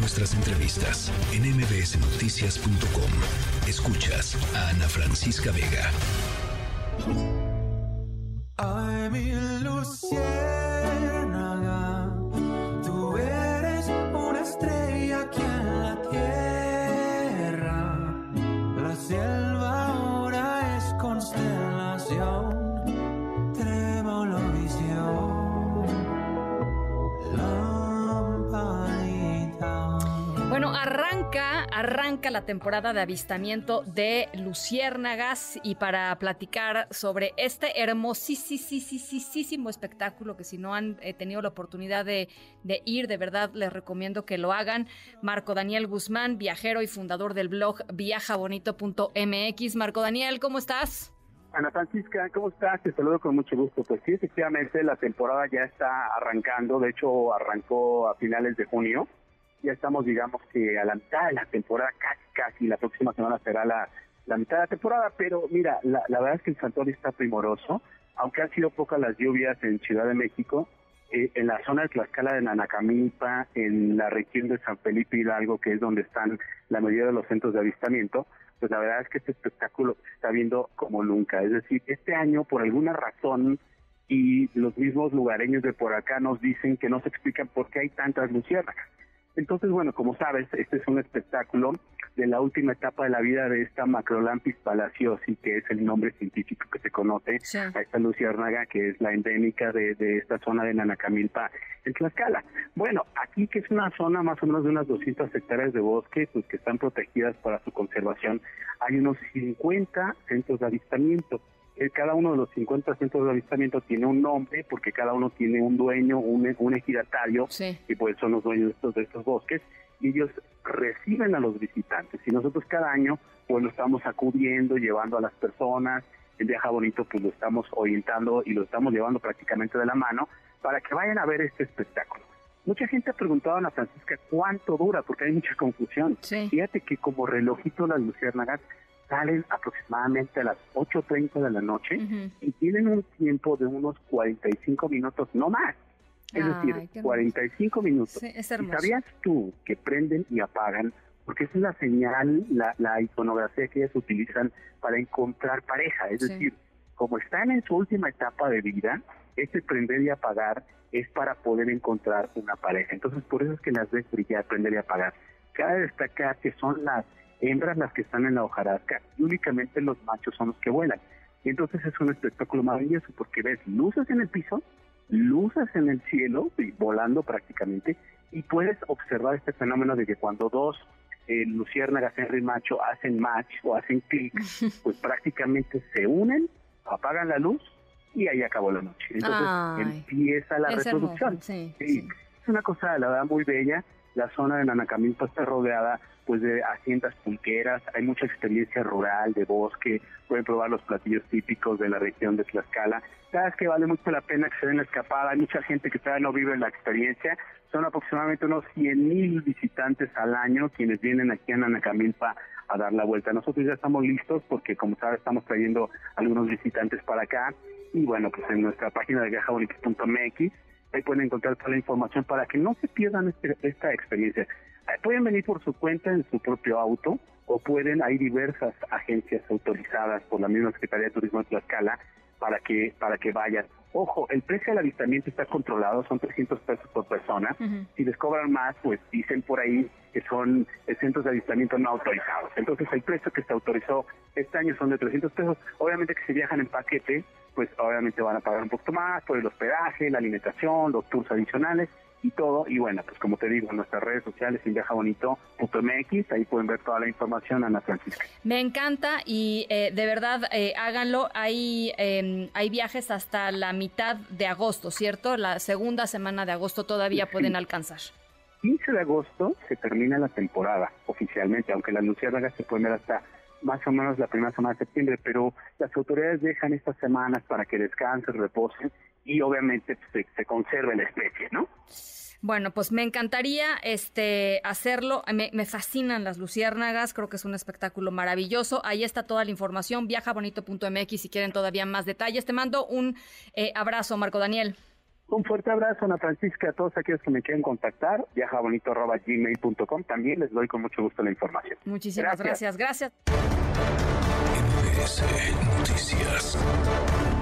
nuestras entrevistas en mbsnoticias.com. Escuchas a Ana Francisca Vega. Ay, mi luciérnaga, tú eres una estrella aquí en la tierra. La selva ahora es constelación, Bueno, arranca, arranca la temporada de avistamiento de luciérnagas y para platicar sobre este hermosísimo espectáculo que si no han eh, tenido la oportunidad de, de ir, de verdad les recomiendo que lo hagan. Marco Daniel Guzmán, viajero y fundador del blog viajabonito.mx. Marco Daniel, ¿cómo estás? Ana Francisca, ¿cómo estás? Te saludo con mucho gusto. Pues sí, efectivamente, la temporada ya está arrancando. De hecho, arrancó a finales de junio. Ya estamos, digamos que a la mitad de la temporada, casi, casi. La próxima semana será la, la mitad de la temporada. Pero mira, la, la verdad es que el santuario está primoroso. Aunque han sido pocas las lluvias en Ciudad de México, eh, en la zona de Tlaxcala de Nanacamilpa, en la región de San Felipe Hidalgo, que es donde están la mayoría de los centros de avistamiento, pues la verdad es que este espectáculo se está viendo como nunca. Es decir, este año, por alguna razón, y los mismos lugareños de por acá nos dicen que no se explican por qué hay tantas luciérnagas. Entonces, bueno, como sabes, este es un espectáculo de la última etapa de la vida de esta Macrolampis palaciosi, que es el nombre científico que se conoce Sí. a esta luciérnaga, que es la endémica de, de esta zona de Nanacamilpa, en Tlaxcala. Bueno, aquí que es una zona más o menos de unas 200 hectáreas de bosque, pues que están protegidas para su conservación, hay unos 50 centros de avistamiento. Eh, Cada uno de los 50 centros de avistamiento tiene un nombre, porque cada uno tiene un dueño, un, un ejidatario, Sí. y pues son los dueños de estos, de estos bosques, y ellos reciben a los visitantes. Y nosotros cada año, pues lo estamos acudiendo, llevando a las personas, el Viaja Bonito, pues lo estamos orientando y lo estamos llevando prácticamente de la mano para que vayan a ver este espectáculo. Mucha gente ha preguntado a Ana Francisca cuánto dura, porque hay mucha confusión. Sí. Fíjate que como relojito las luciérnagas salen aproximadamente a las 8.30 de la noche Ujú. y tienen un tiempo de unos 45 minutos, no más. Es decir, qué hermoso. 45 minutos. Sí, es ¿Y hermoso. sabías tú que prenden y apagan? Porque esa es la señal, la, la iconografía que ellas utilizan para encontrar pareja. Es Sí. decir, como están en su última etapa de vida, este prender y apagar es para poder encontrar una pareja. Entonces, por eso es que las ves brillar, prender y apagar. Cabe destacar que son las hembras las que están en la hojarasca y únicamente los machos son los que vuelan. Entonces es un espectáculo maravilloso porque ves luces en el piso, luces en el cielo, volando prácticamente, y puedes observar este fenómeno de que cuando dos eh, luciérnagas, y macho, hacen match o hacen clic, pues prácticamente se unen, apagan la luz y ahí acabó la noche. Entonces Ay, empieza la reproducción. hermoso. Sí, Sí, sí. Una cosa, la verdad, muy bella. La zona de Nanacamilpa está rodeada pues de haciendas pulqueras, hay mucha experiencia rural, de bosque, pueden probar los platillos típicos de la región de Tlaxcala. Sabes que vale mucho la pena que se den la escapada, hay mucha gente que todavía no vive la experiencia, son aproximadamente unos 100 mil visitantes al año quienes vienen aquí a Nanacamilpa a dar la vuelta. Nosotros ya estamos listos porque como sabes estamos trayendo algunos visitantes para acá y bueno, pues en nuestra página de viajabonito.mx ahí pueden encontrar toda la información para que no se pierdan este- esta experiencia. Pueden venir por su cuenta en su propio auto o pueden, hay diversas agencias autorizadas por la misma Secretaría de Turismo de Tlaxcala para que, para que vayan. Ojo, el precio del avistamiento está controlado, son 300 pesos por persona. Si les cobran más, pues dicen por ahí que son centros de avistamiento no autorizados. Entonces el precio que se autorizó este año son de 300 pesos. Obviamente que si viajan en paquete, pues obviamente van a pagar un poquito más por el hospedaje, la alimentación, los tours adicionales y todo. Y bueno, pues como te digo, en nuestras redes sociales en viajabonito.mx, ahí pueden ver toda la información, Ana Francisca. Me encanta y eh, de verdad eh, háganlo. Hay, eh, hay viajes hasta la mitad de agosto, ¿cierto? La segunda semana de agosto todavía Sí. pueden alcanzar. 15 de agosto se termina la temporada oficialmente, aunque las luciérnagas se pueden ver hasta más o menos la primera semana de septiembre, pero las autoridades dejan estas semanas para que descansen, reposen y obviamente pues, se, se conserve la especie, ¿no? Bueno, pues me encantaría este, hacerlo. Me, fascinan las luciérnagas, creo que es un espectáculo maravilloso. Ahí está toda la información, viajabonito.mx si quieren todavía más detalles. Te mando un eh, abrazo, Marco Daniel. Un fuerte abrazo, Ana Francisca, a todos aquellos que me quieren contactar. viajabonito.gmail.com también les doy con mucho gusto la información. Muchísimas gracias, gracias. gracias.